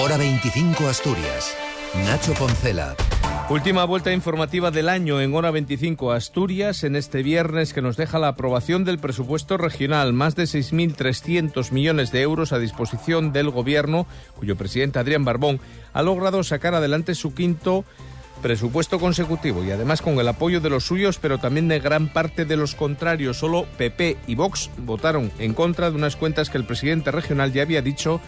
Hora 25 Asturias. Nacho Poncela. Última vuelta informativa del año en Hora 25 Asturias en este viernes que nos deja la aprobación del presupuesto regional, más de 6.300 millones de euros a disposición del Gobierno, cuyo presidente Adrián Barbón ha logrado sacar adelante su quinto presupuesto consecutivo y además con el apoyo de los suyos, pero también de gran parte de los contrarios. Solo PP y Vox votaron en contra de unas cuentas que el presidente regional ya había dicho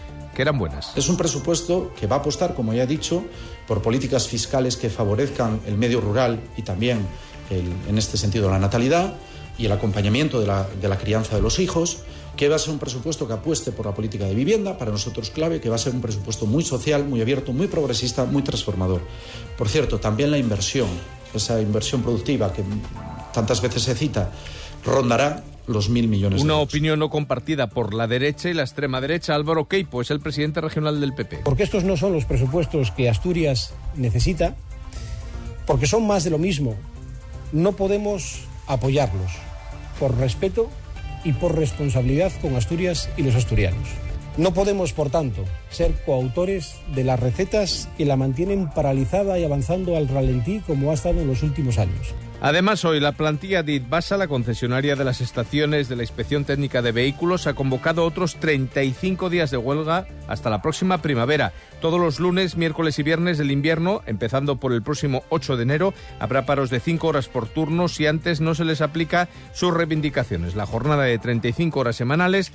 eran buenas. Es un presupuesto que va a apostar, como ya he dicho, por políticas fiscales que favorezcan el medio rural y también, en este sentido, la natalidad y el acompañamiento de la crianza de los hijos, que va a ser un presupuesto que apueste por la política de vivienda, para nosotros clave, que va a ser un presupuesto muy social, muy abierto, muy progresista, muy transformador. Por cierto, también la inversión, esa inversión productiva que tantas veces se cita, rondará los mil millones Una de euros. opinión no compartida por la derecha y la extrema derecha. Álvaro Queipo es el presidente regional del PP. Porque estos no son los presupuestos que Asturias necesita, porque son más de lo mismo. No podemos apoyarlos por respeto y por responsabilidad con Asturias y los asturianos. No podemos, por tanto, ser coautores de las recetas que la mantienen paralizada y avanzando al ralentí como ha estado en los últimos años. Además, hoy la plantilla de ITBASA, la concesionaria de las estaciones de la Inspección Técnica de Vehículos, ha convocado otros 35 días de huelga hasta la próxima primavera. Todos los lunes, miércoles y viernes del invierno, empezando por el próximo 8 de enero, habrá paros de 5 horas por turno si antes no se les aplica sus reivindicaciones. La jornada de 35 horas semanales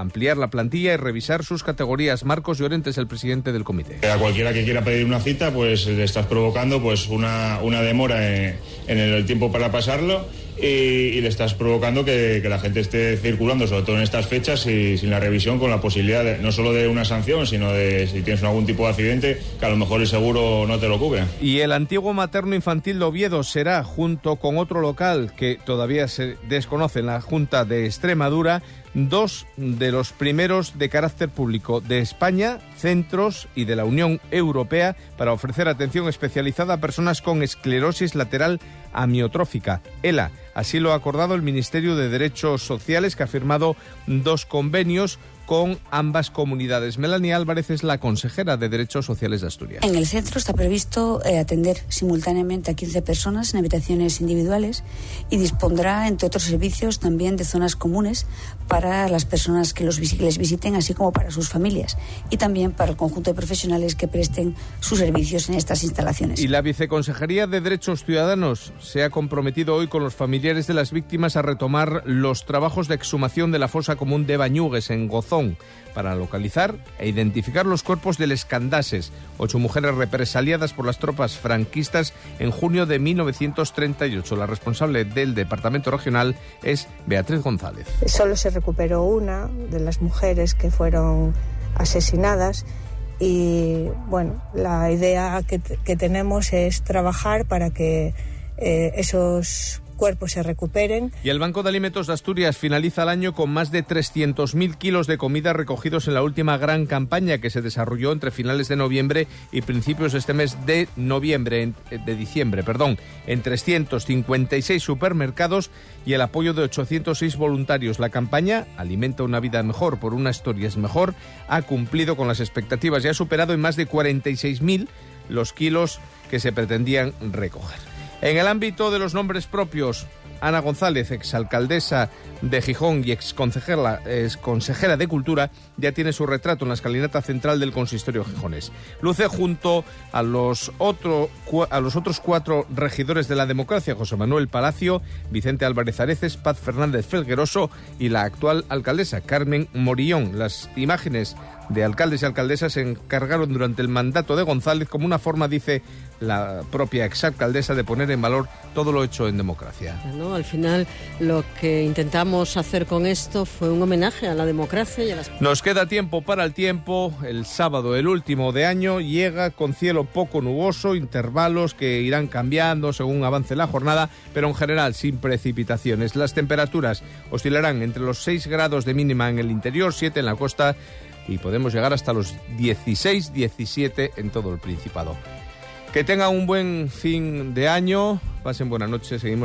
ampliar la plantilla y revisar sus categorías. Marcos Llorente es el presidente del comité. A cualquiera que quiera pedir una cita, pues le estás provocando pues una, una demora en, en el tiempo para pasarlo y, le estás provocando que, la gente esté circulando, sobre todo en estas fechas, y sin la revisión, con la posibilidad no solo de una sanción, sino de si tienes algún tipo de accidente, que a lo mejor el seguro no te lo cubre. Y el antiguo materno infantil de Oviedo será, junto con otro local que todavía se desconoce en la Junta de Extremadura, dos de los primeros de carácter público de España, centros y de la Unión Europea para ofrecer atención especializada a personas con esclerosis lateral amiotrófica, ELA. Así lo ha acordado el Ministerio de Derechos Sociales, que ha firmado dos convenios con ambas comunidades. Melanie Álvarez es la consejera de Derechos Sociales de Asturias. En el centro está previsto eh, atender simultáneamente a 15 personas en habitaciones individuales y dispondrá, entre otros servicios, también de zonas comunes para las personas que, los, que les visiten, así como para sus familias y también para el conjunto de profesionales que presten sus servicios en estas instalaciones. Y la Viceconsejería de Derechos Ciudadanos se ha comprometido hoy con los familiares de las víctimas a retomar los trabajos de exhumación de la fosa común de Bañugues en Gozón para localizar e identificar los cuerpos del Escandases, ocho mujeres represaliadas por las tropas franquistas en junio de 1938. La responsable del departamento regional es Beatriz González. Solo se recuperó una de las mujeres que fueron asesinadas y bueno, la idea que, que tenemos es trabajar para que eh, esos cuerpos se recuperen. Y el Banco de Alimentos de Asturias finaliza el año con más de 300.000 kilos de comida recogidos en la última gran campaña que se desarrolló entre finales de noviembre y principios de este mes de noviembre, de diciembre, perdón, en 356 supermercados y el apoyo de 806 voluntarios. La campaña Alimenta una vida mejor por una historia es mejor ha cumplido con las expectativas y ha superado en más de 46.000 los kilos que se pretendían recoger. En el ámbito de los nombres propios, Ana González, exalcaldesa de Gijón y exconsejera, consejera de Cultura, ya tiene su retrato en la escalinata central del consistorio gijonés. Luce junto a los, a los otros cuatro regidores de la democracia, José Manuel Palacio, Vicente Álvarez Areces, Paz Fernández Felgueroso y la actual alcaldesa, Carmen Morillón. Las imágenes de alcaldes y alcaldesas se encargaron durante el mandato de González como una forma, dice la propia exalcaldesa, de poner en valor todo lo hecho en democracia. ¿No? Al final lo que intentamos hacer con esto fue un homenaje a la democracia y a las... Nos queda tiempo para el tiempo. El sábado, el último de año, llega con cielo poco nuboso, intervalos que irán cambiando según avance la jornada, pero en general sin precipitaciones. Las temperaturas oscilarán entre los 6 grados de mínima en el interior, 7 en la costa y podemos llegar hasta los 16, 17 en todo el Principado. Que tengan un buen fin de año, pasen buenas noches, seguimos